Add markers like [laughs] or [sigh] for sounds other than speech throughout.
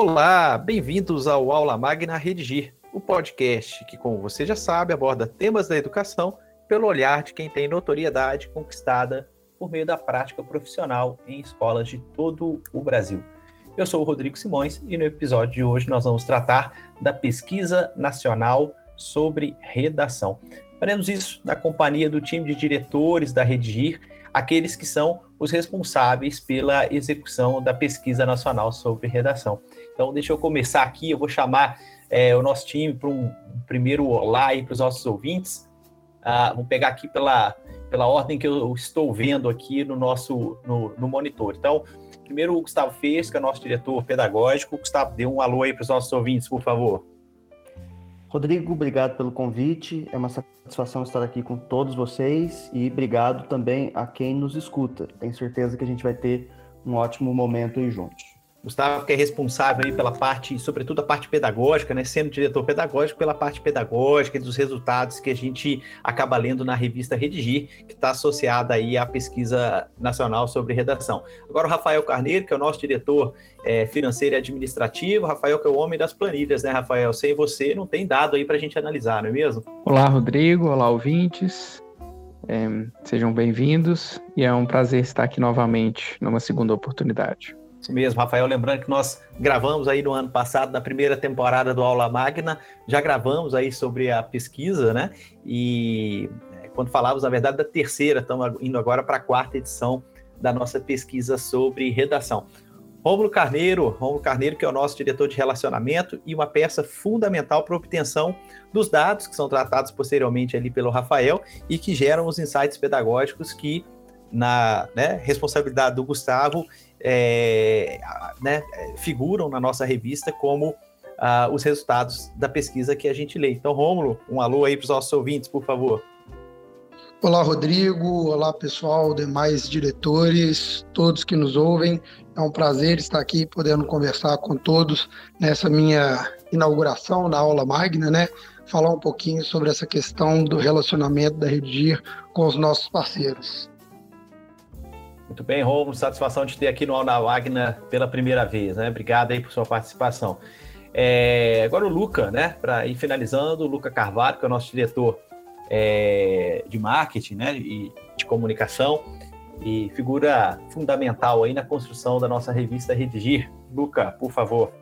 Olá, bem-vindos ao Aula Magna Redigir, o podcast que, como você já sabe, aborda temas da educação pelo olhar de quem tem notoriedade conquistada por meio da prática profissional em escolas de todo o Brasil. Eu sou o Rodrigo Simões e no episódio de hoje nós vamos tratar da Pesquisa Nacional sobre Redação. Faremos isso na companhia do time de diretores da Redigir, aqueles que são os responsáveis pela execução da Pesquisa Nacional sobre Redação. Então, deixa eu começar aqui, eu vou chamar é, o nosso time para um, primeiro olá aí para os nossos ouvintes. Ah, vamos pegar aqui pela, pela ordem que eu estou vendo aqui no nosso no, no monitor. Então, primeiro o Gustavo Fez, que é nosso diretor pedagógico. Gustavo, dê um alô aí para os nossos ouvintes, por favor. Rodrigo, obrigado pelo convite. É uma satisfação estar aqui com todos vocês e obrigado também a quem nos escuta. Tenho certeza que a gente vai ter um ótimo momento aí juntos. Gustavo, que é responsável aí pela parte, sobretudo a parte pedagógica, né? Sendo diretor pedagógico, pela parte pedagógica e dos resultados que a gente acaba lendo na revista Redigir, que está associada aí à pesquisa nacional sobre redação. Agora o Rafael Carneiro, que é o nosso diretor é, financeiro e administrativo. Rafael, que é o homem das planilhas, né, Rafael? Sem você não tem dado aí para a gente analisar, não é mesmo? Olá, Rodrigo. Olá, ouvintes. É, sejam bem-vindos e é um prazer estar aqui novamente numa segunda oportunidade. Isso mesmo, Rafael. Lembrando que nós gravamos aí no ano passado, na primeira temporada do Aula Magna, já gravamos aí sobre a pesquisa, né? E é, quando falávamos, na verdade, da terceira, estamos indo agora para a quarta edição da nossa pesquisa sobre redação. Rômulo Carneiro, Rômulo Carneiro, que é o nosso diretor de relacionamento e uma peça fundamental para a obtenção dos dados que são tratados posteriormente ali pelo Rafael e que geram os insights pedagógicos que, na né, responsabilidade do Gustavo, é, né, figuram na nossa revista como uh, os resultados da pesquisa que a gente lê. Então, Rômulo, um alô aí para os nossos ouvintes, por favor. Olá, Rodrigo. Olá, pessoal, demais diretores, todos que nos ouvem. É um prazer estar aqui podendo conversar com todos nessa minha inauguração da aula magna, né? Falar um pouquinho sobre essa questão do relacionamento da Redigir com os nossos parceiros. Muito bem, Romulo, satisfação de ter aqui no Alna Wagner pela primeira vez, né? Obrigado aí por sua participação. É, agora o Luca, né? Para ir finalizando, o Luca Carvalho, que é o nosso diretor é, de marketing, né? E de comunicação e figura fundamental aí na construção da nossa revista Redigir. Luca, por favor.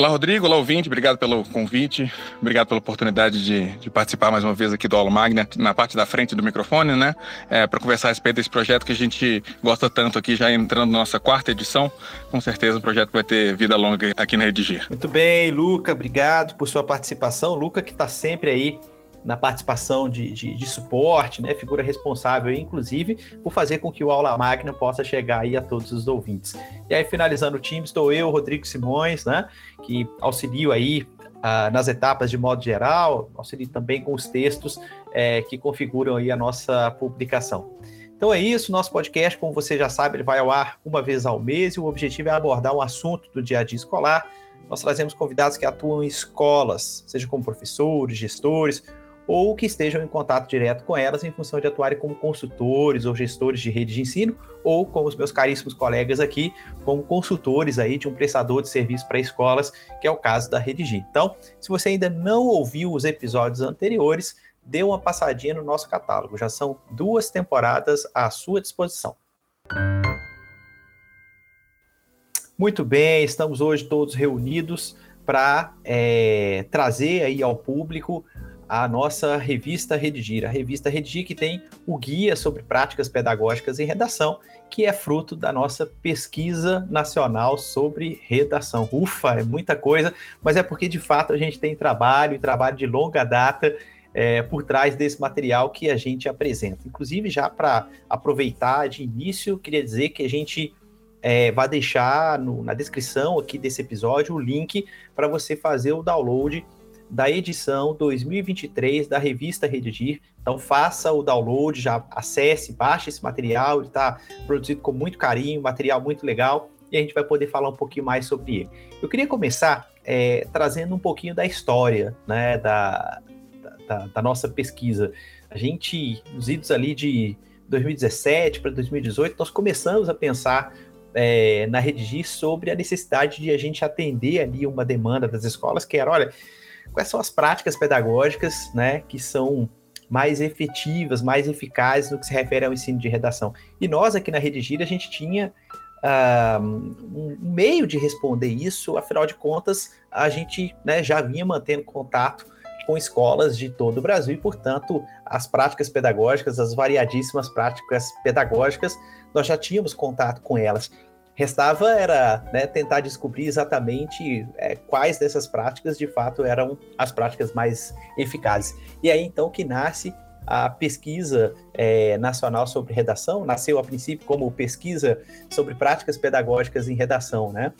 Olá, Rodrigo. Olá, ouvinte. Obrigado pelo convite. Obrigado pela oportunidade de, de participar mais uma vez aqui do Aula Magna, na parte da frente do microfone, né? É, para conversar a respeito desse projeto que a gente gosta tanto aqui, já entrando na nossa quarta edição. Com certeza o projeto vai ter vida longa aqui na Redigir. Muito bem, Luca. Obrigado por sua participação. Luca, que está sempre aí na participação de, de, de, suporte, né, figura responsável, inclusive, por fazer com que o Aula Magna possa chegar aí a todos os ouvintes. E aí, finalizando o time, estou eu, Rodrigo Simões, né, que auxilio aí ah, nas etapas de modo geral, auxilio também com os textos é, que configuram aí a nossa publicação. Então é isso, nosso podcast, como você já sabe, ele vai ao ar uma vez ao mês e o objetivo é abordar um assunto do dia a dia escolar. Nós trazemos convidados que atuam em escolas, seja como professores, gestores, ou que estejam em contato direto com elas em função de atuarem como consultores ou gestores de rede de ensino, ou como os meus caríssimos colegas aqui, como consultores aí de um prestador de serviço para escolas, que é o caso da Redigir. Então, se você ainda não ouviu os episódios anteriores, dê uma passadinha no nosso catálogo. Já são duas temporadas à sua disposição. Muito bem, estamos hoje todos reunidos para é, trazer aí ao público a nossa revista Redigir. A revista Redigir que tem o guia sobre práticas pedagógicas em redação, que é fruto da nossa pesquisa nacional sobre redação. Ufa, é muita coisa, mas é porque de fato a gente tem trabalho e trabalho de longa data é, por trás desse material que a gente apresenta. Inclusive, já para aproveitar de início, queria dizer que a gente é, vai deixar no, na descrição aqui desse episódio o link para você fazer o download da edição 2023 da revista Redigir. Então faça o download, já acesse, baixe esse material, ele está produzido com muito carinho, material muito legal, e a gente vai poder falar um pouquinho mais sobre ele. Eu queria começar é, trazendo um pouquinho da história né, da, da, da nossa pesquisa. A gente, nos idos ali de 2017 para 2018, nós começamos a pensar é, na Redigir sobre a necessidade de a gente atender ali uma demanda das escolas, que era, olha, quais são as práticas pedagógicas, né, que são mais efetivas, mais eficazes no que se refere ao ensino de redação. E nós aqui na Redigir, a gente tinha uh, um meio de responder isso, afinal de contas, a gente né, já vinha mantendo contato com escolas de todo o Brasil e, portanto, as práticas pedagógicas, as variadíssimas práticas pedagógicas, nós já tínhamos contato com elas. Restava era né, tentar descobrir exatamente é, quais dessas práticas de fato eram as práticas mais eficazes. E aí então que nasce a pesquisa é, nacional sobre redação, nasceu a princípio como pesquisa sobre práticas pedagógicas em redação, né?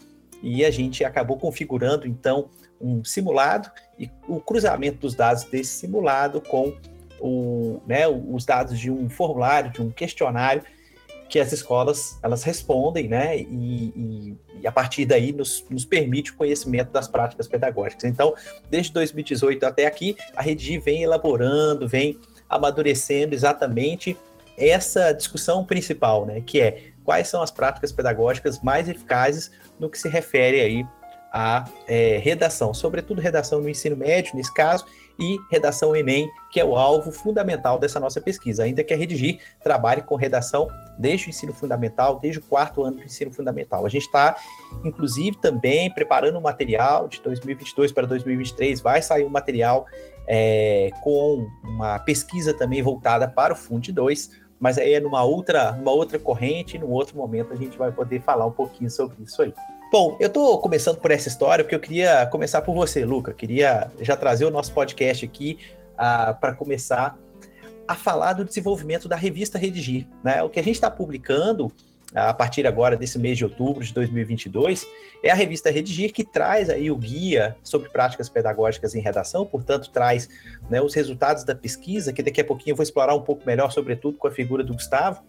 E a gente acabou configurando então um simulado e o cruzamento dos dados desse simulado com o, né, os dados de um formulário, de um questionário que as escolas elas respondem, né? E, e, e a partir daí nos, nos, permite o conhecimento das práticas pedagógicas. Então, desde 2018 até aqui, a Redi vem elaborando, vem amadurecendo exatamente essa discussão principal, né? Que é quais são as práticas pedagógicas mais eficazes no que se refere aí à é, redação, sobretudo redação no ensino médio, nesse caso, e redação Enem, que é o alvo fundamental dessa nossa pesquisa, ainda que a Redigir trabalhe com redação desde o ensino fundamental, desde o quarto ano do ensino fundamental. A gente está, inclusive, também preparando um material de 2022 para 2023, vai sair um material é, com uma pesquisa também voltada para o Fund 2, mas aí é numa outra, numa outra corrente, num outro momento a gente vai poder falar um pouquinho sobre isso aí. Bom, eu estou começando por essa história porque eu queria começar por você, Luca. Queria já trazer o nosso podcast aqui uh, para começar a falar do desenvolvimento da revista Redigir. Né? O que a gente está publicando a partir agora desse mês de outubro de 2022 é a revista Redigir que traz aí o guia sobre práticas pedagógicas em redação, portanto traz né, os resultados da pesquisa que daqui a pouquinho eu vou explorar um pouco melhor, sobretudo com a figura do Gustavo.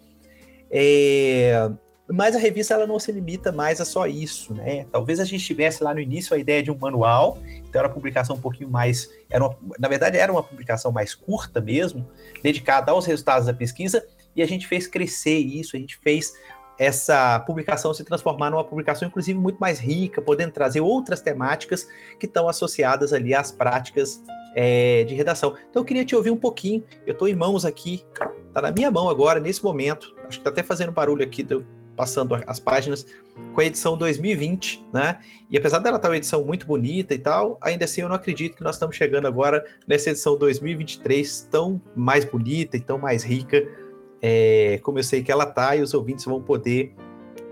É, mas a revista ela não se limita mais a só isso, né? Talvez a gente tivesse lá no início a ideia de um manual, então era uma publicação um pouquinho mais, era uma, na verdade era uma publicação mais curta mesmo, dedicada aos resultados da pesquisa, e a gente fez crescer isso, a gente fez essa publicação se transformar numa publicação, inclusive, muito mais rica, podendo trazer outras temáticas que estão associadas ali às práticas é, de redação. Então, eu queria te ouvir um pouquinho. Eu estou em mãos aqui, está na minha mão agora, nesse momento. Acho que está até fazendo barulho aqui do, passando as páginas, com a edição 2020, né? E apesar dela estar uma edição muito bonita e tal, ainda assim eu não acredito que nós estamos chegando agora nessa edição 2023 tão mais bonita e tão mais rica, é, como eu sei que ela tá e os ouvintes vão poder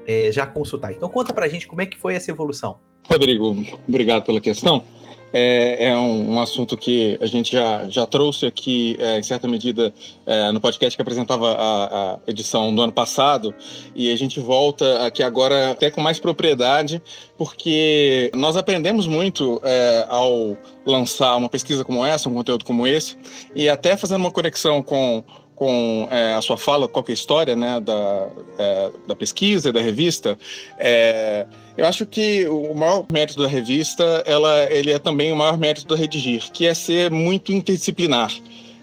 é, já consultar. Então conta pra gente como é que foi essa evolução. Rodrigo, obrigado pela questão é, é um, um, assunto que a gente já, já trouxe aqui, é, em certa medida, é, no podcast que apresentava a, a, edição do ano passado, e a gente volta aqui agora até com mais propriedade, porque nós aprendemos muito é, ao lançar uma pesquisa como essa, um conteúdo como esse, e até fazendo uma conexão com com é, a sua fala, qualquer história né, da, é, da pesquisa da revista, é, eu acho que o maior mérito da revista, ela, ele é também o maior mérito do Redigir, que é ser muito interdisciplinar.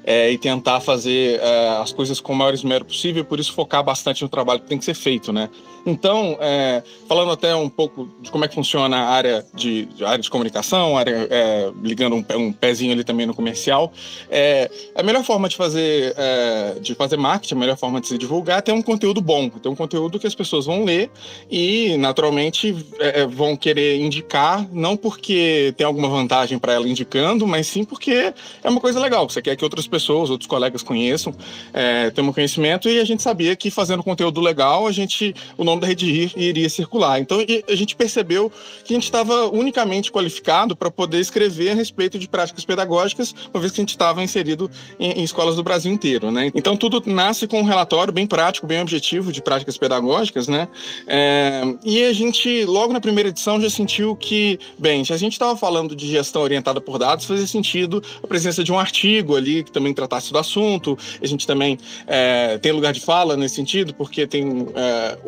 É, e tentar fazer é, as coisas com o maior esmero possível, por isso focar bastante no trabalho que tem que ser feito, né? Então, é, falando até um pouco de como é que funciona a área de, área de comunicação, área, é, ligando um, um, pezinho ali também no comercial, é, a melhor forma de fazer, é, de fazer marketing, a melhor forma de se divulgar é ter um conteúdo bom, ter um conteúdo que as pessoas vão ler e, naturalmente, é, é, vão querer indicar, não porque tem alguma vantagem para ela indicando, mas sim porque é uma coisa legal, você quer que outras pessoas, outros colegas conheçam, é, tenham conhecimento e a gente sabia que fazendo conteúdo legal, a gente, o nome nome da Rede iria circular. Então a gente percebeu que a gente estava unicamente qualificado para poder escrever a respeito de práticas pedagógicas, uma vez que a gente estava inserido em, em, escolas do Brasil inteiro, né? Então tudo nasce com um relatório bem prático, bem objetivo de práticas pedagógicas, né? É, e a gente, logo na primeira edição, já sentiu que, bem, se a gente estava falando de gestão orientada por dados, fazia sentido a presença de um artigo ali que também tratasse do assunto. A gente também é, tem lugar de fala nesse sentido, porque tem é,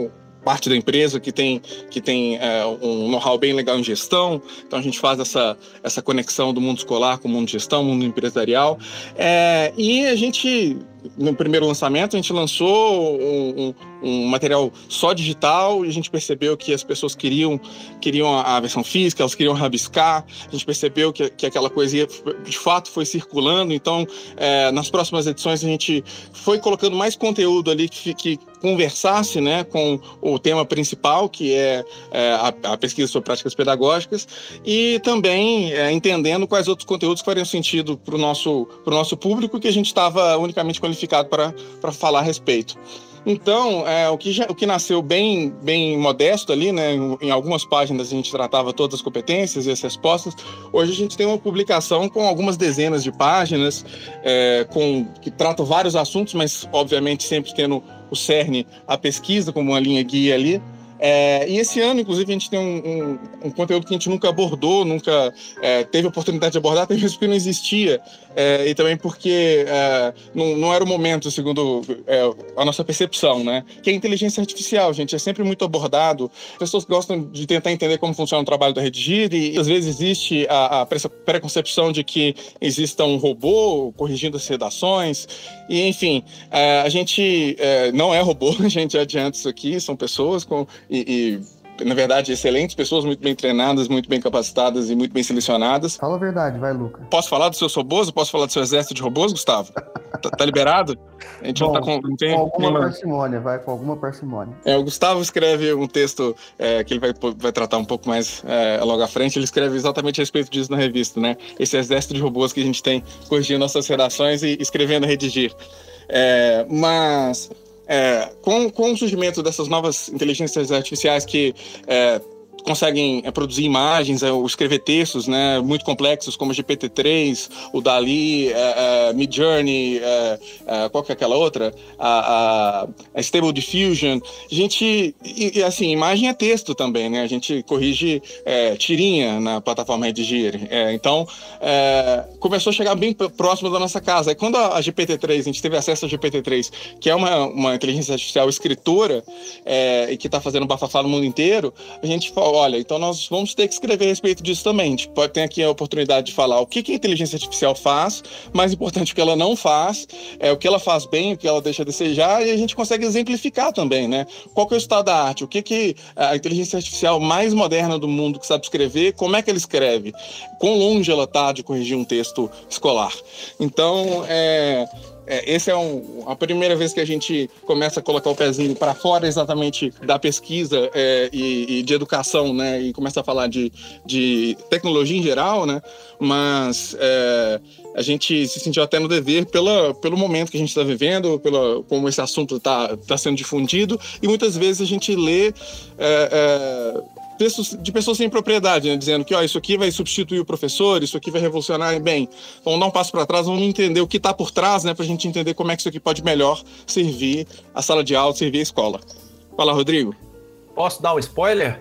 parte da empresa que tem, que tem é, um know-how bem legal em gestão, então a gente faz essa, essa conexão do mundo escolar com o mundo de gestão, mundo empresarial, é, e a gente no primeiro lançamento, a gente lançou um, um, um, material só digital e a gente percebeu que as pessoas queriam, queriam a, versão física, elas queriam rabiscar, a gente percebeu que, que aquela coisa de fato foi circulando, então é, nas próximas edições a gente foi colocando mais conteúdo ali que, que conversasse né, com o tema principal, que é, é a, a, pesquisa sobre práticas pedagógicas, e também é, entendendo quais outros conteúdos fariam sentido para o nosso, nosso público, que a gente estava unicamente qualificado para falar a respeito. Então, é, o, que já, o que nasceu bem, bem modesto ali, né, em, algumas páginas a gente tratava todas as competências e as respostas. Hoje a gente tem uma publicação com algumas dezenas de páginas, é, com, que tratam vários assuntos, mas obviamente sempre tendo o CERN, a pesquisa como uma linha guia ali. É, e esse ano, inclusive, a gente tem um, um, um conteúdo que a gente nunca abordou, nunca é, teve oportunidade de abordar, até mesmo porque não existia, é, e também porque é, não, não, era o momento, segundo é, a nossa percepção, né? Que é a inteligência artificial, gente, é sempre muito abordado. As pessoas gostam de tentar entender como funciona o trabalho da Redigir, e às vezes existe a, a preconcepção de que exista um robô corrigindo as redações, e enfim, é, a gente não é robô, [laughs] a gente adianta isso aqui, são pessoas com e, e, na verdade, excelentes pessoas, muito bem treinadas, muito bem capacitadas e muito bem selecionadas. Fala a verdade, vai, Luca. Posso falar do seu robôs? Posso falar do seu exército de robôs, Gustavo? tá, tá, liberado? A gente Bom, não tá com. Não tem com alguma nenhuma... parcimônia, vai, com alguma parcimônia. É, o Gustavo escreve um texto é, que ele vai, vai tratar um pouco mais é, logo à frente. Ele escreve exatamente a respeito disso na revista, né? Esse exército de robôs que a gente tem corrigindo nossas redações e escrevendo redigir. É, mas é, com, com o surgimento dessas novas inteligências artificiais que é, conseguem é, produzir imagens, é, ou escrever textos né, muito complexos, como o GPT-3, o Dali, é, é, Midjourney, é, é, qual que é aquela outra? A, Stable Diffusion. A gente, e, assim, imagem é texto também, né? A gente corrige tirinha na plataforma Redigir. então, começou a chegar bem próximo da nossa casa. E quando a, a GPT-3, a gente teve acesso a GPT-3, que é uma, uma inteligência artificial escritora, e que está fazendo bafafá no mundo inteiro, a gente falou, olha, então nós vamos ter que escrever a respeito disso também. Pode ter aqui a oportunidade de falar o que, que a inteligência artificial faz, mais importante o que ela não faz, é o que ela faz bem, o que ela deixa a desejar, e a gente consegue exemplificar também, né? Qual que é o estado da arte? O que, que a inteligência artificial mais moderna do mundo que sabe escrever, como é que ela escreve? Quão longe ela está de corrigir um texto escolar? Então, é, é, esse é um, a primeira vez que a gente começa a colocar o pezinho para fora exatamente da pesquisa é, e, e, de educação, né? E começa a falar de, de tecnologia em geral, né? Mas é, a gente se sentiu até no dever pela, pelo momento que a gente está vivendo, pela, como esse assunto está tá sendo difundido, e muitas vezes a gente lê. É de pessoas sem propriedade, né? dizendo que ó, isso aqui vai substituir o professor, isso aqui vai revolucionar. Bem, vamos dar um passo para trás, vamos entender o que está por trás, né, para a gente entender como é que isso aqui pode melhor servir a sala de aula, servir a escola. Fala, Rodrigo. Posso dar um spoiler?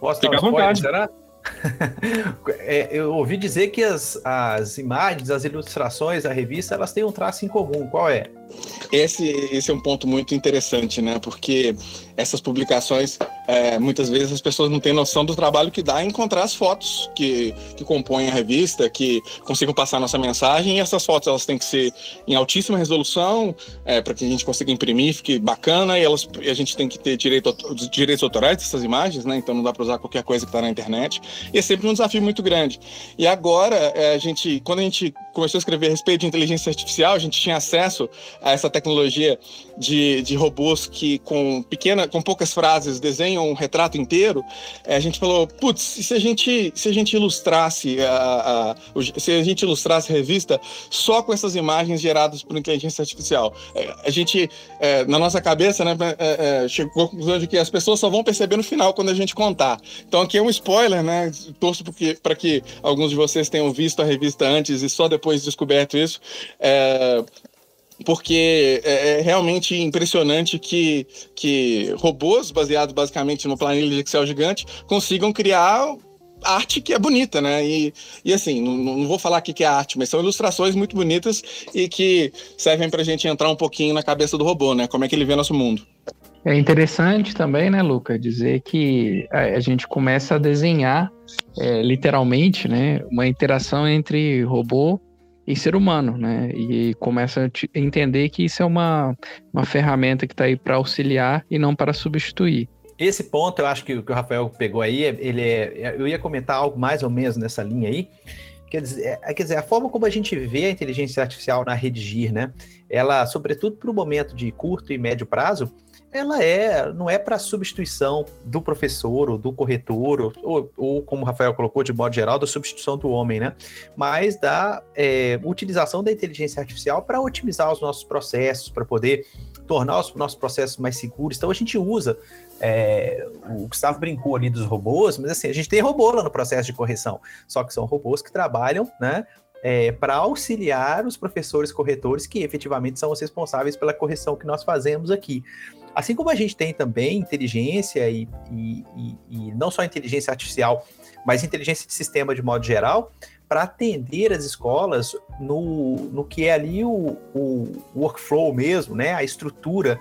Posso Fica dar um spoiler, vontade. será? [laughs] é, eu ouvi dizer que as, as imagens, as ilustrações da revista, elas têm um traço em comum. Qual é? Esse, esse é um ponto muito interessante, né? Porque essas publicações, é, muitas vezes as pessoas não têm noção do trabalho que dá em encontrar as fotos que, que compõem a revista, que consigam passar nossa mensagem. E essas fotos elas têm que ser em altíssima resolução, é, para que a gente consiga imprimir, fique bacana. E elas, a gente tem que ter direito, direitos autorais dessas imagens, né? Então não dá para usar qualquer coisa que está na internet. E é sempre um desafio muito grande. E agora, é, a gente, quando a gente começou a escrever a respeito de inteligência artificial, a gente tinha acesso a essa tecnologia de, de robôs que com pequena, com poucas frases desenham um retrato inteiro, é, a gente falou, putz, se a gente se a gente ilustrasse a, a, se a gente ilustrasse a revista só com essas imagens geradas por inteligência artificial, é, a gente é, na nossa cabeça, né, chegou à conclusão de que as pessoas só vão perceber no final quando a gente contar. Então aqui é um spoiler, né? Torço para que alguns de vocês tenham visto a revista antes e só depois descoberto isso. É, porque é, é, realmente impressionante que, que robôs baseados basicamente no planilha de Excel gigante consigam criar arte que é bonita, né? E, e assim, não, não vou falar aqui que é arte, mas são ilustrações muito bonitas e que servem para a gente entrar um pouquinho na cabeça do robô, né? Como é que ele vê nosso mundo. É interessante também, né, Luca, dizer que a, gente começa a desenhar é, literalmente, né, uma interação entre robô em ser humano, né? E começa a entender que isso é uma, uma ferramenta que está aí para auxiliar e não para substituir. Esse ponto eu acho que, que o Rafael pegou aí, ele é, eu ia comentar algo mais ou menos nessa linha aí. Quer dizer, é, quer dizer, a forma como a gente vê a inteligência artificial na Redigir, né? Ela, sobretudo para o momento de curto e médio prazo, ela é, não é para substituição do professor ou do corretor, ou, ou, como o Rafael colocou, de modo geral, da substituição do homem, né? Mas da é, utilização da inteligência artificial para otimizar os nossos processos, para poder tornar os nossos processos mais seguros. Então a gente usa, é, o Gustavo brincou ali dos robôs, mas assim, a gente tem robô lá no processo de correção, só que são robôs que trabalham, né? É, para auxiliar os professores corretores que efetivamente são os responsáveis pela correção que nós fazemos aqui. Assim como a gente tem também inteligência e, e, e, e não só inteligência artificial, mas inteligência de sistema de modo geral, para atender as escolas no, no que é ali o, o workflow mesmo, né? A estrutura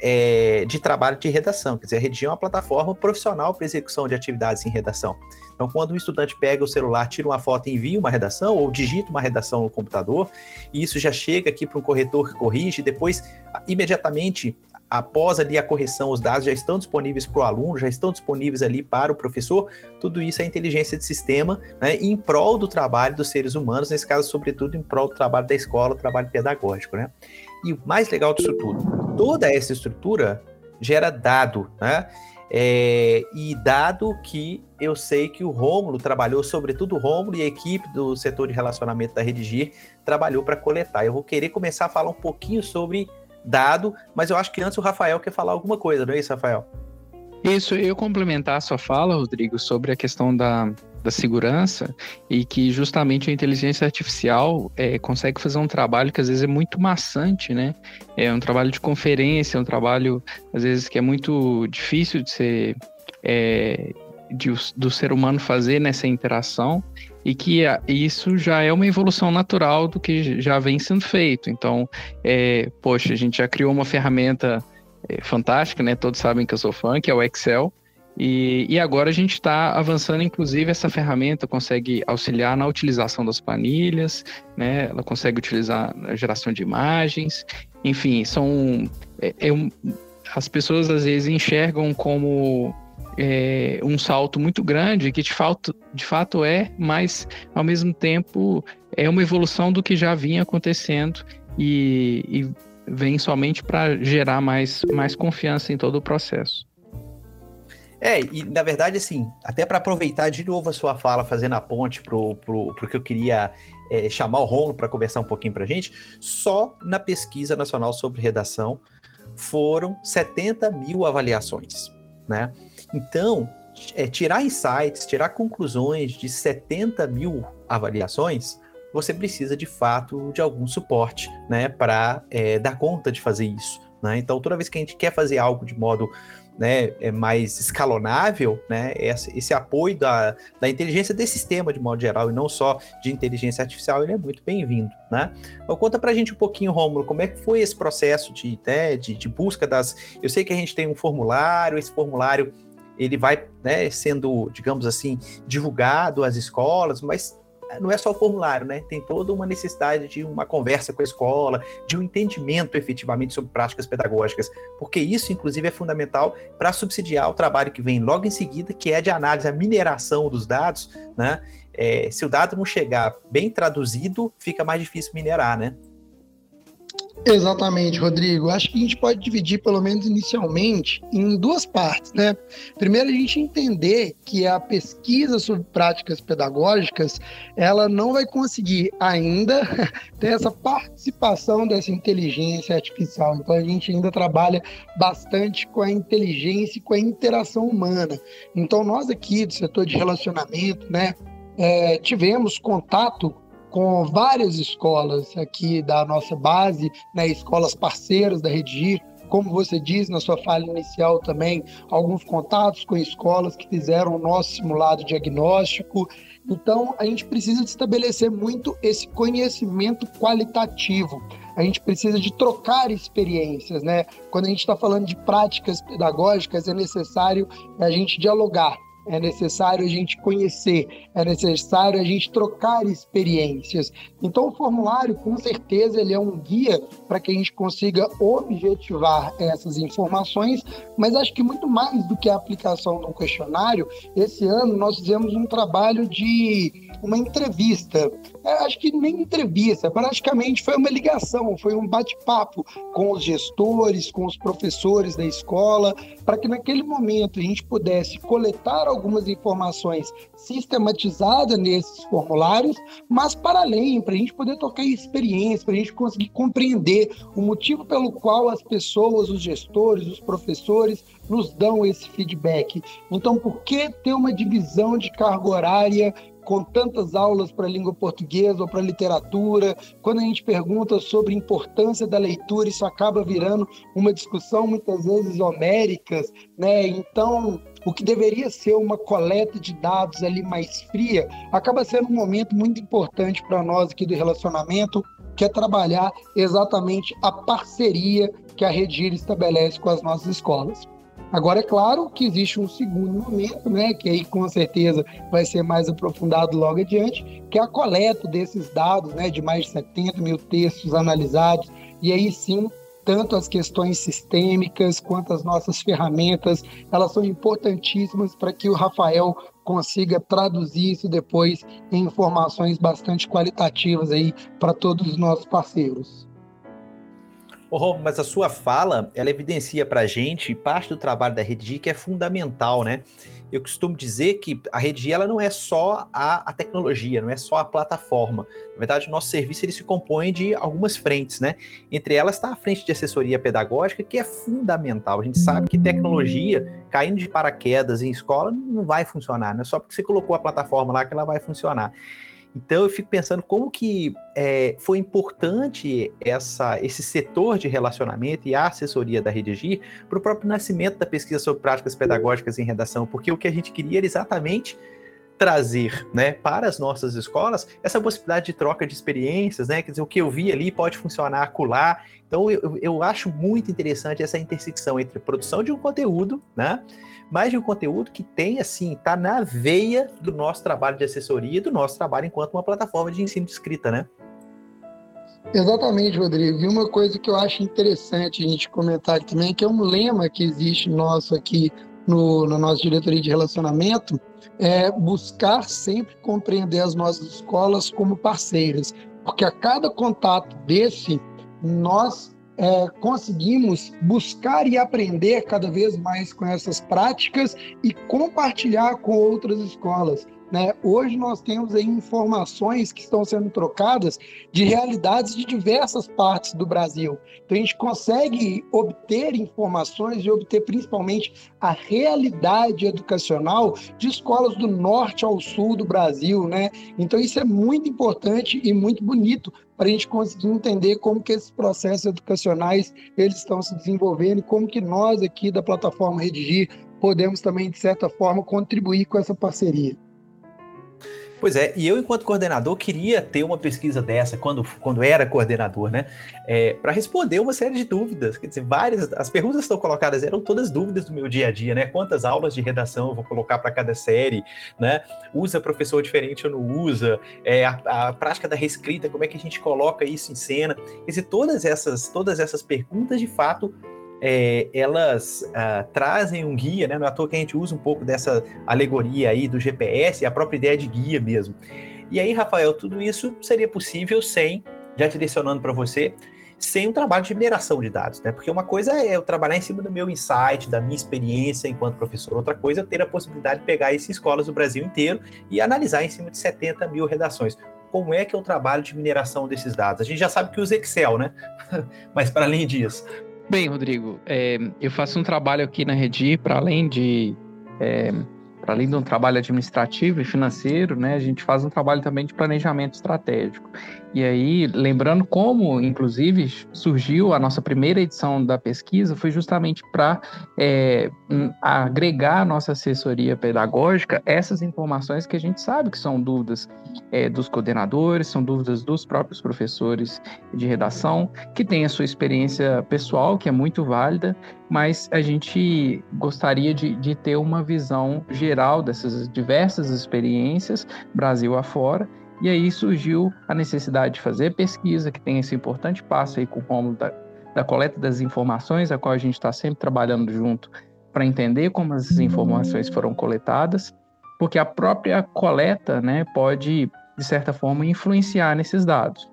é, de trabalho de redação. Quer dizer, a Redigir é uma plataforma profissional para execução de atividades em redação. Então, quando o estudante pega o celular, tira uma foto e envia uma redação, ou digita uma redação no computador, e isso já chega aqui para um corretor que corrige, depois, imediatamente, após ali a correção, os dados já estão disponíveis para o aluno, já estão disponíveis ali para o professor. Tudo isso é inteligência de sistema, né, em prol do trabalho dos seres humanos, nesse caso, sobretudo, em prol do trabalho da escola, trabalho pedagógico, né? E o mais legal disso tudo, toda essa estrutura gera dado, né? É, e dado que eu sei que o Rômulo trabalhou, sobretudo o Rômulo e a equipe do setor de relacionamento da Redigir trabalhou para coletar. Eu vou querer começar a falar um pouquinho sobre dado, mas eu acho que antes o Rafael quer falar alguma coisa, não é isso, Rafael? Isso, eu complementar a sua fala, Rodrigo, sobre a questão da, da segurança e que justamente a inteligência artificial é, consegue fazer um trabalho que às vezes é muito maçante, né? É um trabalho de conferência, um trabalho às vezes que é muito difícil de ser é, de, do ser humano fazer nessa interação e que isso já é uma evolução natural do que já vem sendo feito. Então, é, poxa, a gente já criou uma ferramenta é, fantástica, né? Todos sabem que eu sou fã, que é o Excel. E, e agora a gente está avançando, inclusive, essa ferramenta consegue auxiliar na utilização das planilhas, né? Ela consegue utilizar na geração de imagens, enfim, são. É, é um, as pessoas às vezes enxergam como é, um salto muito grande, que de fato, de fato é, mas ao mesmo tempo é uma evolução do que já vinha acontecendo e, e vem somente para gerar mais, mais confiança em todo o processo. É, e na verdade, assim, até para aproveitar de novo a sua fala, fazendo a ponte pro, pro, pro que eu queria é, chamar o Romulo para conversar um pouquinho para gente, só na pesquisa nacional sobre redação foram 70 mil avaliações, né? Então, é, tirar insights, tirar conclusões de 70 mil avaliações, você precisa de fato de algum suporte, né, para é, dar conta de fazer isso. Né? Então, toda vez que a gente quer fazer algo de modo né, é mais escalonável, né, esse, esse, apoio da, da inteligência desse sistema de modo geral e não só de inteligência artificial, ele é muito bem-vindo, né? Então conta pra gente um pouquinho, Rômulo, como é que foi esse processo de, né, de, de busca das... Eu sei que a gente tem um formulário, esse formulário ele vai né, sendo, digamos assim, divulgado às escolas, mas não é só o formulário, né? Tem toda uma necessidade de uma conversa com a escola, de um entendimento efetivamente sobre práticas pedagógicas, porque isso, inclusive, é fundamental para subsidiar o trabalho que vem logo em seguida, que é de análise, a mineração dos dados, né? É, se o dado não chegar bem traduzido, fica mais difícil minerar, né? Exatamente, Rodrigo. Acho que a gente pode dividir, pelo menos inicialmente, em duas partes, né? Primeiro, a gente entender que a pesquisa sobre práticas pedagógicas, ela não vai conseguir ainda [laughs] ter essa participação dessa inteligência artificial. Então, a gente ainda trabalha bastante com a inteligência e com a interação humana. Então, nós aqui do setor de relacionamento, né, é, tivemos contato com várias escolas aqui da nossa base, né, escolas parceiras da Redigir, como você diz na sua fala inicial também, alguns contatos com escolas que fizeram o nosso simulado diagnóstico. Então, a gente precisa estabelecer muito esse conhecimento qualitativo. A gente precisa de trocar experiências, né? Quando a gente está falando de práticas pedagógicas, é necessário a gente dialogar é necessário a gente conhecer, é necessário a gente trocar experiências. Então, o formulário, com certeza, ele é um guia para que a gente consiga objetivar essas informações, mas acho que muito mais do que a aplicação um questionário, esse ano nós fizemos um trabalho de uma entrevista. É, acho que nem entrevista, praticamente foi uma ligação, foi um bate-papo com os gestores, com os professores da escola, para que naquele momento a gente pudesse coletar algumas informações sistematizadas nesses formulários, mas para além, para a gente poder tocar experiência, para a gente conseguir compreender o motivo pelo qual as pessoas, os gestores, os professores nos dão esse feedback. Então, por que ter uma divisão de carga horária com tantas aulas para língua portuguesa ou para literatura, quando a gente pergunta sobre a importância da leitura, isso acaba virando uma discussão muitas vezes homéricas, né? Então, o que deveria ser uma coleta de dados ali mais fria, acaba sendo um momento muito importante para nós aqui do relacionamento, que é trabalhar exatamente a parceria que a Redir estabelece com as nossas escolas. Agora, é claro que existe um segundo momento, né, que aí com certeza vai ser mais aprofundado logo adiante, que é a coleta desses dados, né, de mais de 70 mil textos analisados, e aí sim tanto as questões sistêmicas quanto as nossas ferramentas, elas são importantíssimas para que o Rafael consiga traduzir isso depois em informações bastante qualitativas aí para todos os nossos parceiros. Oh, mas a sua fala, ela evidencia para a gente parte do trabalho da Rede que é fundamental, né? Eu costumo dizer que a Rede ela não é só a, a, tecnologia, não é só a plataforma. Na verdade, o nosso serviço ele se compõe de algumas frentes, né? Entre elas está a frente de assessoria pedagógica, que é fundamental. A gente sabe que tecnologia, caindo de paraquedas em escola, não vai funcionar, não é só porque você colocou a plataforma lá que ela vai funcionar. Então eu fico pensando como que é, foi importante essa, esse setor de relacionamento e a assessoria da Redigir para o próprio nascimento da pesquisa sobre práticas pedagógicas em redação, porque o que a gente queria era exatamente trazer né, para as nossas escolas essa possibilidade de troca de experiências, né? Quer dizer, o que eu vi ali pode funcionar acolá. Então eu, eu acho muito interessante essa intersecção entre produção de um conteúdo, né? Mas de um conteúdo que tem, assim, tá na veia do nosso trabalho de assessoria e do nosso trabalho enquanto uma plataforma de ensino de escrita, né? Exatamente, Rodrigo. E uma coisa que eu acho interessante a gente comentar também, que é um lema que existe nosso aqui no, no nosso diretoria de relacionamento, é buscar sempre compreender as nossas escolas como parceiras, porque a cada contato desse, nós é, conseguimos buscar e aprender cada vez mais com essas práticas e compartilhar com outras escolas. Né? Hoje nós temos informações que estão sendo trocadas de realidades de diversas partes do Brasil. Então a gente consegue obter informações e obter principalmente a realidade educacional de escolas do norte ao sul do Brasil, né? Então isso é muito importante e muito bonito para a gente conseguir entender como que esses processos educacionais eles estão se desenvolvendo e como que nós aqui da plataforma Redigir podemos também de certa forma contribuir com essa parceria. Pois é, e eu, enquanto coordenador, queria ter uma pesquisa dessa quando, quando era coordenador, né? É, para responder uma série de dúvidas. Quer dizer, várias. As perguntas que estão colocadas eram todas dúvidas do meu dia a dia, né? Quantas aulas de redação eu vou colocar para cada série, né? Usa professor diferente ou não usa? É, a, a, prática da reescrita, como é que a gente coloca isso em cena? Quer dizer, todas essas, todas essas perguntas, de fato, é, elas ah, trazem um guia, né? Não é à toa que a gente usa um pouco dessa alegoria aí do GPS, a própria ideia de guia mesmo. E aí, Rafael, tudo isso seria possível sem, já direcionando para você, sem um trabalho de mineração de dados, né? Porque uma coisa é eu trabalhar em cima do meu insight, da minha experiência enquanto professor, outra coisa é ter a possibilidade de pegar essas escolas do Brasil inteiro e analisar em cima de 70 mil redações. Como é que é o trabalho de mineração desses dados? A gente já sabe que usa Excel, né? [laughs] Mas para além disso, Bem, Rodrigo, é, eu faço um trabalho aqui na Redi, para além de é, para além de um trabalho administrativo e financeiro, né, a gente faz um trabalho também de planejamento estratégico. E aí, lembrando como, inclusive, surgiu a nossa primeira edição da pesquisa, foi justamente para é, agregar à nossa assessoria pedagógica essas informações que a gente sabe que são dúvidas é, dos coordenadores, são dúvidas dos próprios professores de redação, que têm a sua experiência pessoal, que é muito válida, mas a gente gostaria de, de ter uma visão geral dessas diversas experiências, Brasil afora, e aí surgiu a necessidade de fazer pesquisa, que tem esse importante passo aí com o Rômulo da, da coleta das informações, a qual a gente está sempre trabalhando junto para entender como essas informações foram coletadas, porque a própria coleta né, pode, de certa forma, influenciar nesses dados.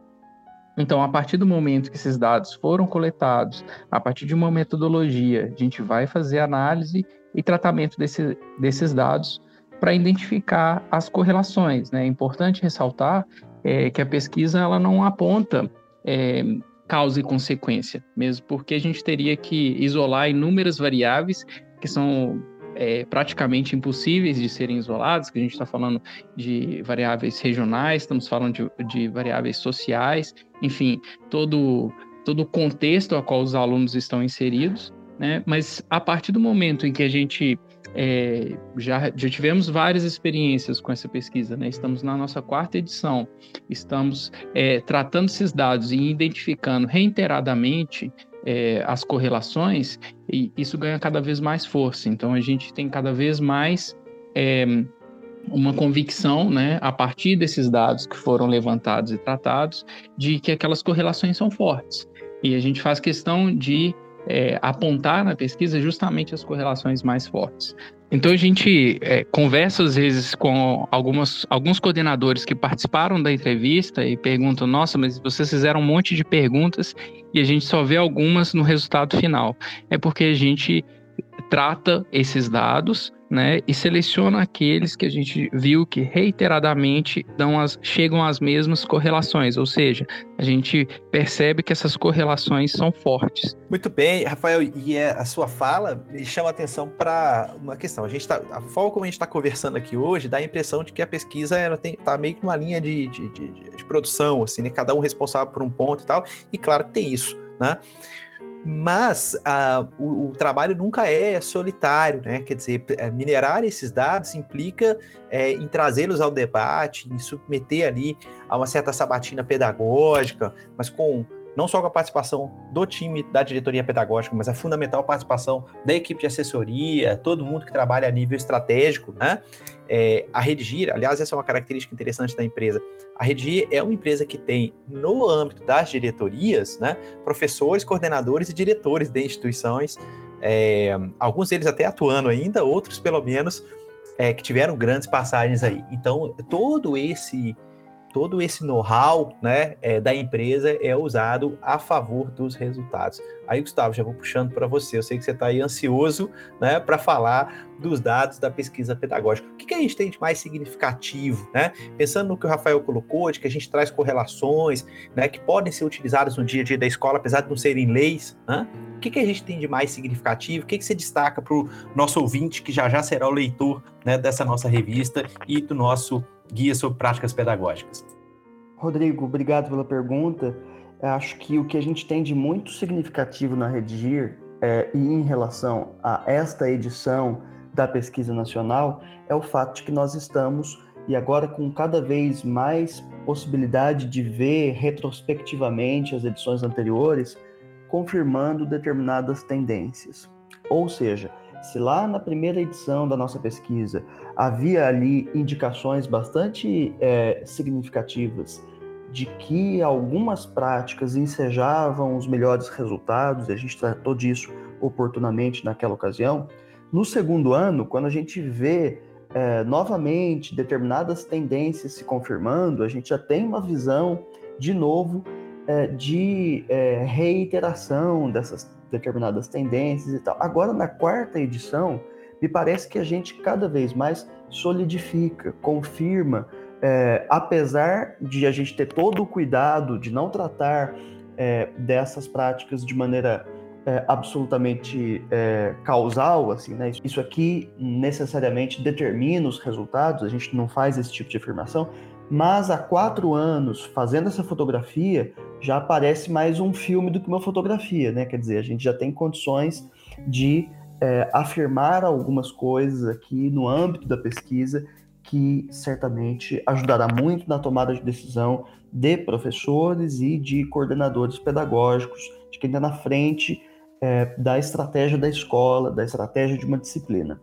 Então, a partir do momento que esses dados foram coletados, a partir de uma metodologia, a gente vai fazer análise e tratamento desse, desses dados para identificar as correlações. Né? É importante ressaltar é, que a pesquisa ela não aponta é, causa e consequência, mesmo porque a gente teria que isolar inúmeras variáveis que são é, praticamente impossíveis de serem isoladas, que a gente está falando de variáveis regionais, estamos falando de, de variáveis sociais, enfim, todo, todo o contexto a qual os alunos estão inseridos, né? Mas a partir do momento em que a gente é, já, já tivemos várias experiências com essa pesquisa, né? Estamos na nossa quarta edição, estamos é, tratando esses dados e identificando reiteradamente é, as correlações, e isso ganha cada vez mais força. Então, a gente tem cada vez mais é, uma convicção, né, a partir desses dados que foram levantados e tratados, de que aquelas correlações são fortes. E a gente faz questão de é, apontar na pesquisa justamente as correlações mais fortes. Então a gente é, conversa às vezes com algumas, alguns coordenadores que participaram da entrevista e perguntam: nossa, mas vocês fizeram um monte de perguntas e a gente só vê algumas no resultado final. É porque a gente trata esses dados né, e seleciona aqueles que a gente viu que reiteradamente dão as, chegam às mesmas correlações, ou seja, a gente percebe que essas correlações são fortes. Muito bem, Rafael, e é, a sua fala chama atenção para uma questão. A gente tá, a forma como a gente está conversando aqui hoje dá a impressão de que a pesquisa ela tem, tá meio que numa linha de, de, de, de produção, assim, né, cada um responsável por um ponto e tal, e claro que tem isso, né? Mas uh, o, o, trabalho nunca é solitário, né? Quer dizer, é, minerar esses dados implica é, em trazê-los ao debate, em submeter ali a uma certa sabatina pedagógica, mas com não só com a participação do time da diretoria pedagógica, mas a fundamental participação da equipe de assessoria, todo mundo que trabalha a nível estratégico, né? É, a Redigir, aliás, essa é uma característica interessante da empresa. A Redigir é uma empresa que tem, no âmbito das diretorias, né, professores, coordenadores e diretores de instituições, é, alguns deles até atuando ainda, outros, pelo menos, é, que tiveram grandes passagens aí. Então, todo esse todo esse know-how né, é, da empresa é usado a favor dos resultados. Aí, Gustavo, já vou puxando para você. Eu sei que você está aí ansioso né, para falar dos dados da pesquisa pedagógica. O que, que, a gente tem de mais significativo? Né? Pensando no que o Rafael colocou, de que a gente traz correlações né, que podem ser utilizadas no dia a dia da escola, apesar de não serem leis. Né? O que, que a gente tem de mais significativo? O que, que você destaca para o nosso ouvinte, que já já será o leitor né, dessa nossa revista e do nosso guia sobre práticas pedagógicas? Rodrigo, obrigado pela pergunta. Acho que o que a gente tem de muito significativo na Redigir é, e em relação a esta edição da pesquisa nacional é o fato de que nós estamos, e agora com cada vez mais possibilidade de ver retrospectivamente as edições anteriores, confirmando determinadas tendências. Ou seja, se lá na primeira edição da nossa pesquisa havia ali indicações bastante é, significativas de que algumas práticas ensejavam os melhores resultados, e a gente tratou disso oportunamente naquela ocasião, no segundo ano, quando a gente vê é, novamente determinadas tendências se confirmando, a gente já tem uma visão, de novo, é, de é, reiteração dessas determinadas tendências e tal. Agora, na quarta edição, me parece que a gente cada vez mais solidifica, confirma, é, apesar de a gente ter todo o cuidado de não tratar é, dessas práticas de maneira é, absolutamente é, causal, assim, né? Isso aqui necessariamente determina os resultados. A gente não faz esse tipo de afirmação, mas há quatro anos fazendo essa fotografia já parece mais um filme do que uma fotografia, né? Quer dizer, a gente já tem condições de é, afirmar algumas coisas aqui no âmbito da pesquisa que certamente ajudará muito na tomada de decisão de professores e de coordenadores pedagógicos, de quem está na frente é, da estratégia da escola, da estratégia de uma disciplina.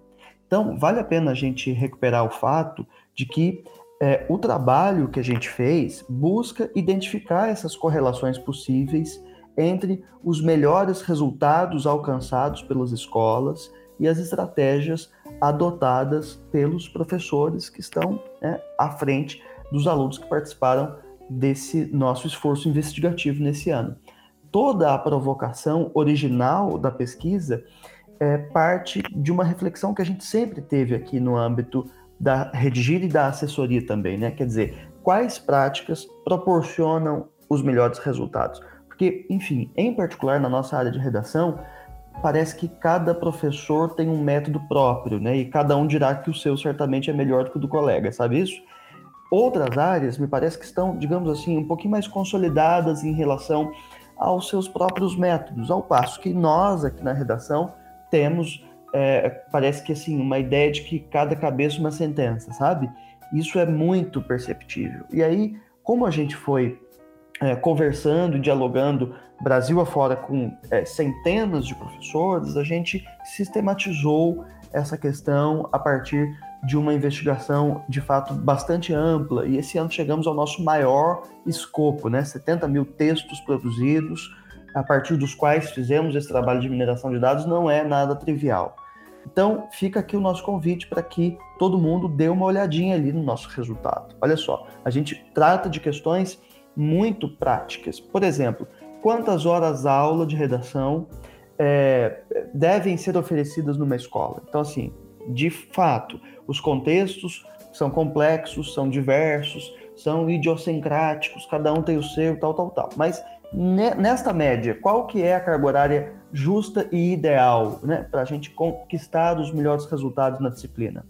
Então, vale a pena a gente recuperar o fato de que é, o trabalho que a gente fez busca identificar essas correlações possíveis entre os melhores resultados alcançados pelas escolas e as estratégias adotadas pelos professores que estão né, à frente dos alunos que participaram desse nosso esforço investigativo nesse ano. Toda a provocação original da pesquisa é parte de uma reflexão que a gente sempre teve aqui no âmbito da redigir e da assessoria também, né? Quer dizer, quais práticas proporcionam os melhores resultados? Porque, enfim, em particular na nossa área de redação, parece que cada professor tem um método próprio, né? E cada um dirá que o seu certamente é melhor do que o do colega, sabe isso? Outras áreas me parece que estão, digamos assim, um pouquinho mais consolidadas em relação aos seus próprios métodos, ao passo que nós aqui na redação temos, é, parece que assim, uma ideia de que cada cabeça uma sentença, sabe? Isso é muito perceptível. E aí, como a gente foi é, conversando, dialogando Brasil afora com é, centenas de professores, a gente sistematizou essa questão a partir de uma investigação de fato bastante ampla. E esse ano chegamos ao nosso maior escopo, né? 70 mil textos produzidos, a partir dos quais fizemos esse trabalho de mineração de dados, não é nada trivial. Então, fica aqui o nosso convite para que todo mundo dê uma olhadinha ali no nosso resultado. Olha só, a gente trata de questões muito práticas. Por exemplo, quantas horas aula de redação é, devem ser oferecidas numa escola? Então, assim, de fato, os contextos são complexos, são diversos, são idiosincráticos, cada um tem o seu, tal, tal, tal. Mas nesta média, qual que é a carga horária justa e ideal né, para a gente conquistar os melhores resultados na disciplina?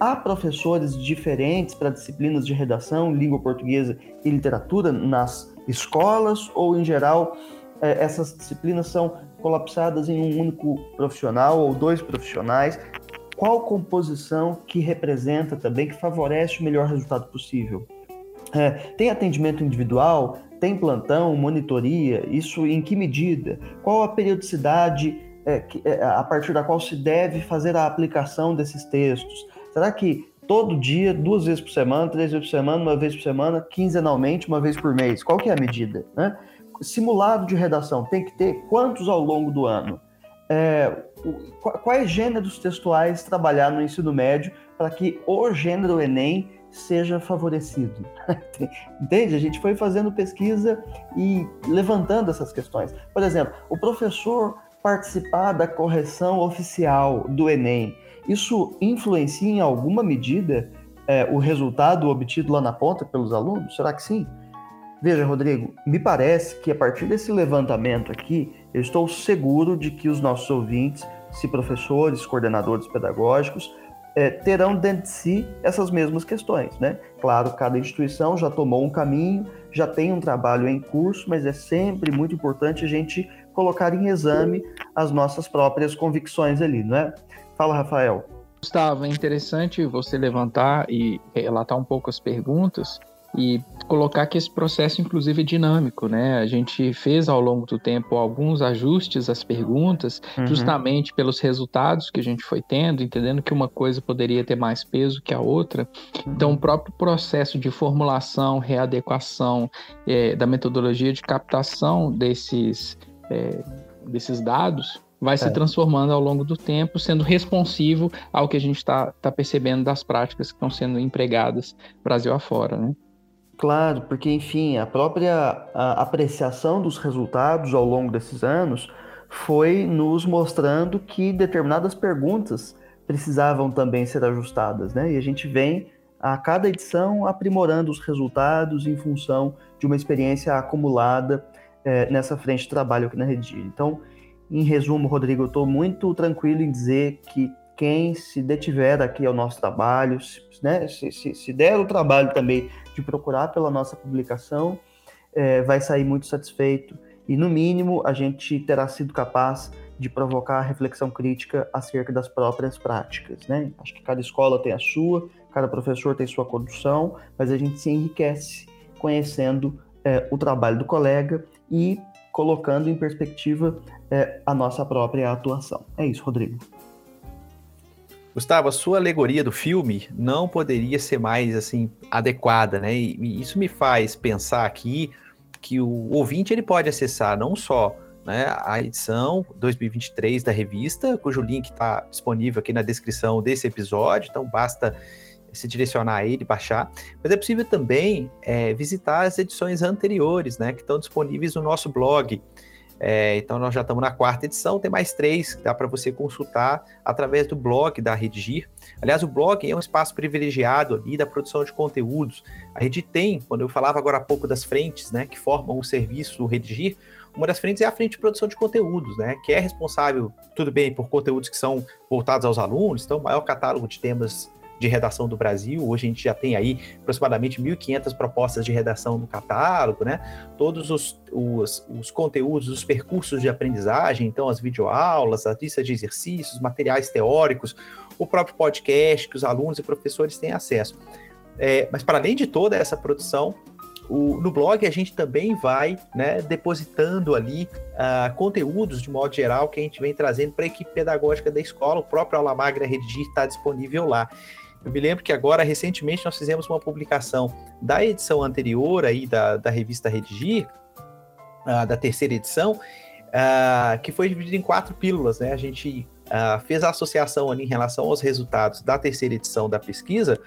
Há professores diferentes para disciplinas de redação, língua portuguesa e literatura nas escolas ou, em geral, é, essas disciplinas são colapsadas em um único profissional ou dois profissionais? Qual composição que representa também, que favorece o melhor resultado possível? É, tem atendimento individual? Tem plantão, monitoria? Isso em que medida? Qual a periodicidade é, que, é, a partir da qual se deve fazer a aplicação desses textos? Será que todo dia, duas vezes por semana, três vezes por semana, uma vez por semana, quinzenalmente, uma vez por mês? Qual que é a medida? Né? Simulado de redação tem que ter quantos ao longo do ano? É, quais gêneros textuais trabalhar no ensino médio para que o gênero Enem seja favorecido. [laughs] Entende? A gente foi fazendo pesquisa e levantando essas questões. Por exemplo, o professor participar da correção oficial do Enem, isso influencia em alguma medida é, o resultado obtido lá na ponta pelos alunos? Será que sim? Veja, Rodrigo, me parece que a partir desse levantamento aqui, eu estou seguro de que os nossos ouvintes, se professores, coordenadores pedagógicos, é, terão dentro de si essas mesmas questões, né? Claro, cada instituição já tomou um caminho, já tem um trabalho em curso, mas é sempre muito importante a gente colocar em exame as nossas próprias convicções ali, não é? Fala, Rafael. Gustavo, é interessante você levantar e relatar um pouco as perguntas, e colocar que esse processo, inclusive, é dinâmico, né? A gente fez ao longo do tempo alguns ajustes às perguntas, uhum. justamente pelos resultados que a gente foi tendo, entendendo que uma coisa poderia ter mais peso que a outra. Uhum. Então, o próprio processo de formulação, readequação é, da metodologia de captação desses, é, desses dados vai é. se transformando ao longo do tempo, sendo responsivo ao que a gente está tá percebendo das práticas que estão sendo empregadas Brasil afora, né? Claro, porque enfim, a própria a apreciação dos resultados ao longo desses anos foi nos mostrando que determinadas perguntas precisavam também ser ajustadas, né? E a gente vem a cada edição aprimorando os resultados em função de uma experiência acumulada é, nessa frente de trabalho aqui na Redir. Então, em resumo, Rodrigo, eu estou muito tranquilo em dizer que quem se detiver aqui ao nosso trabalho, né, se, se, se der o trabalho também de procurar pela nossa publicação é, vai sair muito satisfeito e, no mínimo, a gente terá sido capaz de provocar reflexão crítica acerca das próprias práticas. Né? Acho que cada escola tem a sua, cada professor tem sua condução, mas a gente se enriquece conhecendo é, o trabalho do colega e colocando em perspectiva é, a nossa própria atuação. É isso, Rodrigo. Gustavo, a sua alegoria do filme não poderia ser mais assim adequada, né? E isso me faz pensar aqui que o ouvinte ele pode acessar não só né, a edição 2023 da revista, cujo link está disponível aqui na descrição desse episódio, então basta se direcionar a ele, baixar, mas é possível também é, visitar as edições anteriores, né, que estão disponíveis no nosso blog. É, então nós já estamos na quarta edição, tem mais três que dá para você consultar através do blog da Redigir. Aliás, o blog é um espaço privilegiado ali da produção de conteúdos. A Redigir tem, quando eu falava agora há pouco das frentes, né, que formam o serviço Redigir, uma das frentes é a frente de produção de conteúdos, né, que é responsável, tudo bem, por conteúdos que são voltados aos alunos, então maior catálogo de temas de redação do Brasil. Hoje a gente já tem aí aproximadamente 1.500 propostas de redação no catálogo, né? Todos os, os, os, conteúdos, os percursos de aprendizagem, então as videoaulas, as listas de exercícios, materiais teóricos, o próprio podcast que os alunos e professores têm acesso. É, mas para além de toda essa produção, o, no blog a gente também vai né, depositando ali uh, conteúdos de modo geral que a gente vem trazendo para a equipe pedagógica da escola. O próprio Aula Magra Redigir está disponível lá. Eu me lembro que agora, recentemente, nós fizemos uma publicação da edição anterior aí da, da revista Redigir, uh, da terceira edição, uh, que foi dividida em quatro pílulas, né? A gente uh, fez a associação ali em relação aos resultados da terceira edição da pesquisa,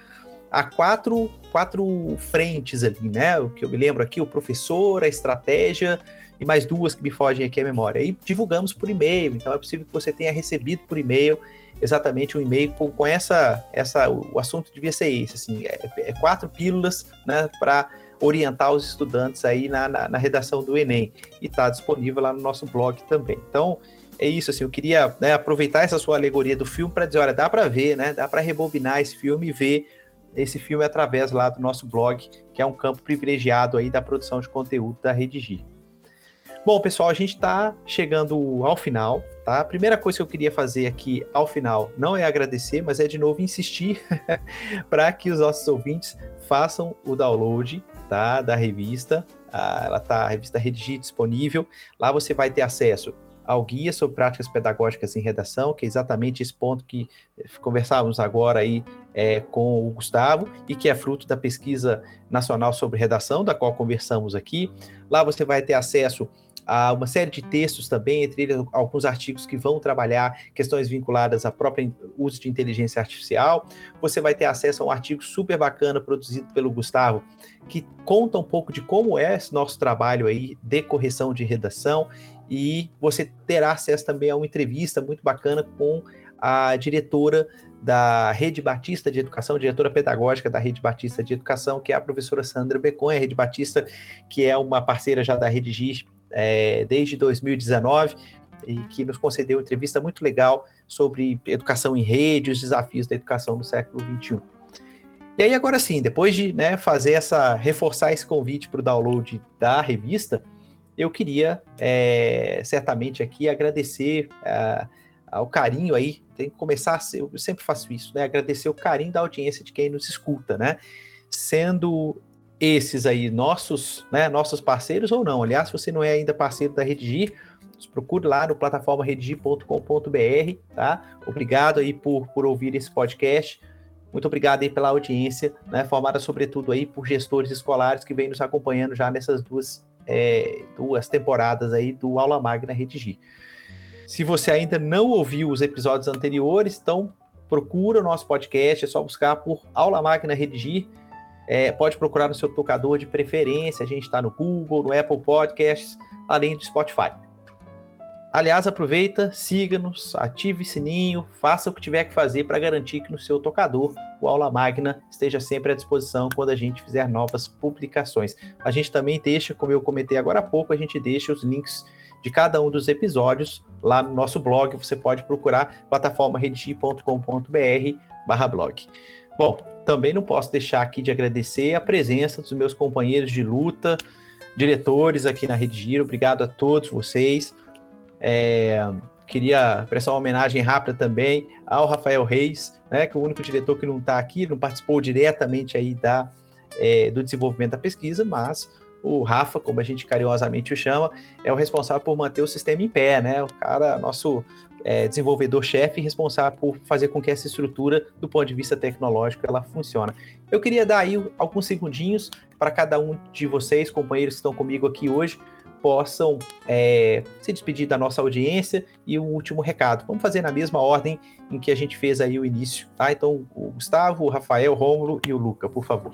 há quatro, quatro frentes ali, né? O que eu me lembro aqui, o professor, a estratégia e mais duas que me fogem aqui à memória. E divulgamos por e-mail, então é possível que você tenha recebido por e-mail exatamente um e-mail com, com, essa, essa, o assunto devia ser esse, assim, é, é quatro pílulas, né, para orientar os estudantes aí na, na, na redação do Enem, e está disponível lá no nosso blog também. Então, é isso, assim, eu queria né, aproveitar essa sua alegoria do filme para dizer, olha, dá para ver, né, dá para rebobinar esse filme e ver esse filme através lá do nosso blog, que é um campo privilegiado aí da produção de conteúdo da Redigir. Bom, pessoal, a gente está chegando ao final, tá? A primeira coisa que eu queria fazer aqui ao final não é agradecer, mas é de novo insistir [laughs] para que os nossos ouvintes façam o download, tá? Da revista. Ah, ela tá, a revista Redigir disponível. Lá você vai ter acesso ao guia sobre práticas pedagógicas em redação, que é exatamente esse ponto que conversávamos agora aí é, com o Gustavo e que é fruto da pesquisa nacional sobre redação, da qual conversamos aqui. Lá você vai ter acesso a uma série de textos também, entre eles alguns artigos que vão trabalhar questões vinculadas ao próprio uso de inteligência artificial. Você vai ter acesso a um artigo super bacana produzido pelo Gustavo, que conta um pouco de como é esse nosso trabalho aí de correção de redação, e você terá acesso também a uma entrevista muito bacana com a diretora da Rede Batista de Educação, diretora pedagógica da Rede Batista de Educação, que é a professora Sandra Beconha, a Rede Batista, que é uma parceira já da Rede GIS é, desde 2019 e que nos concedeu uma entrevista muito legal sobre educação em rede, os desafios da educação no século XXI. E aí agora sim, depois de né, fazer essa reforçar esse convite para o download da revista, eu queria é, certamente aqui agradecer uh, ao carinho aí, tem que começar, eu sempre faço isso, né? Agradecer o carinho da audiência de quem nos escuta, né? Sendo esses aí nossos, né, nossos parceiros ou não. Aliás, se você não é ainda parceiro da Redigir, procure lá no plataforma redigir.com.br, tá? Obrigado aí por, por ouvir esse podcast. Muito obrigado aí pela audiência, né, formada sobretudo aí por gestores escolares que vêm nos acompanhando já nessas duas, é, duas temporadas aí do Aula Magna Redigir. Se você ainda não ouviu os episódios anteriores, então procura o nosso podcast, é só buscar por Aula Magna Redigir, é, pode procurar no seu tocador de preferência. A gente está no Google, no Apple Podcasts, além do Spotify. Aliás, aproveita, siga-nos, ative sininho, faça o que tiver que fazer para garantir que no seu tocador o Aula Magna esteja sempre à disposição quando a gente fizer novas publicações. A gente também deixa, como eu comentei agora há pouco, a gente deixa os links de cada um dos episódios lá no nosso blog. Você pode procurar plataforma redigir.com.br barra blog. Bom, também não posso deixar aqui de agradecer a presença dos meus companheiros de luta, diretores aqui na Rede Giro. Obrigado a todos vocês. É, queria prestar uma homenagem rápida também ao Rafael Reis, né, que é o único diretor que não está aqui, não participou diretamente aí da, é, do desenvolvimento da pesquisa, mas o Rafa, como a gente carinhosamente o chama, é o responsável por manter o sistema em pé, né? O cara, nosso é, desenvolvedor-chefe, responsável por fazer com que essa estrutura, do ponto de vista tecnológico, ela funcione. Eu queria dar aí alguns segundinhos para cada um de vocês, companheiros que estão comigo aqui hoje, possam é, se despedir da nossa audiência e o último recado. Vamos fazer na mesma ordem em que a gente fez aí o início, tá? Então, o Gustavo, o Rafael, o Rômulo e o Luca, por favor.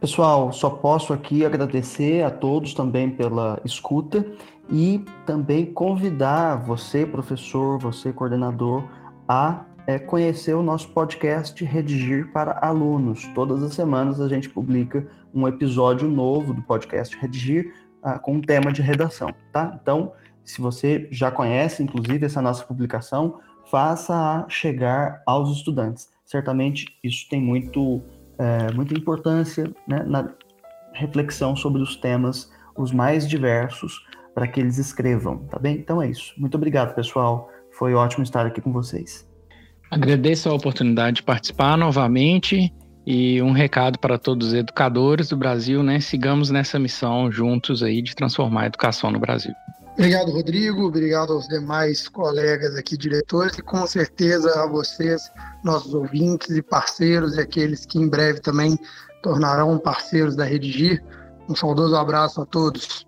Pessoal, só posso aqui agradecer a todos também pela escuta e também convidar você, professor, você, coordenador, a é, conhecer o nosso podcast Redigir para Alunos. Todas as semanas a gente publica um episódio novo do podcast Redigir ah, com um tema de redação, tá? Então, se você já conhece, inclusive, essa nossa publicação, faça chegar aos estudantes. Certamente isso tem muito é, muita importância né, na reflexão sobre os temas os mais diversos para que eles escrevam, tá bem? Então é isso. Muito obrigado, pessoal. Foi ótimo estar aqui com vocês. Agradeço a oportunidade de participar novamente e um recado para todos os educadores do Brasil, né? Sigamos nessa missão juntos aí de transformar a educação no Brasil. Obrigado, Rodrigo. Obrigado aos demais colegas aqui, diretores, e com certeza a vocês, nossos ouvintes e parceiros, e aqueles que em breve também tornarão parceiros da Redigir. Um saudoso abraço a todos.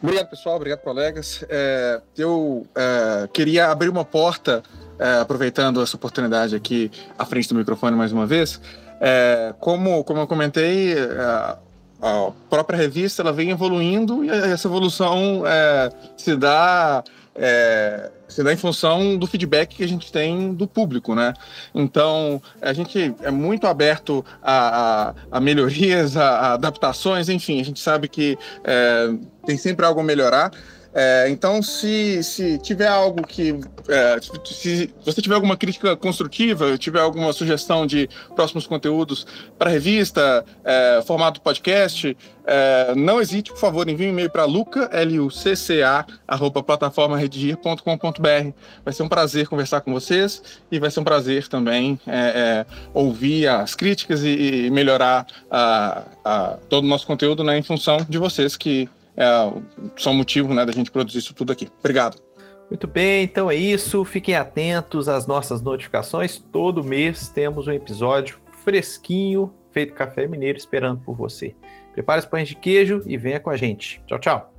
Obrigado, pessoal. Obrigado, colegas. É, eu é, queria abrir uma porta, é, aproveitando essa oportunidade aqui à frente do microfone mais uma vez. É, como, como eu comentei, é, a própria revista ela vem evoluindo e essa evolução é, se dá é, se dá em função do feedback que a gente tem do público, né? Então a gente é muito aberto a, a, a melhorias, a, a, adaptações, enfim, a gente sabe que é, tem sempre algo a melhorar. É, então, se, se tiver algo que. É, se você tiver alguma crítica construtiva, tiver alguma sugestão de próximos conteúdos para revista, é, formato podcast, é, não hesite, por favor, envie um e-mail para luca, L-U-C-C-A, arroba plataformaredigir.com.br. Vai ser um prazer conversar com vocês e vai ser um prazer também é, é, ouvir as críticas e, e melhorar a, a, todo o nosso conteúdo né, em função de vocês que é só motivo né, da gente produzir isso tudo aqui. Obrigado. Muito bem, então é isso. Fiquem atentos às nossas notificações. Todo mês temos um episódio fresquinho, feito café mineiro, esperando por você. Prepare os pães de queijo e venha com a gente. Tchau, tchau.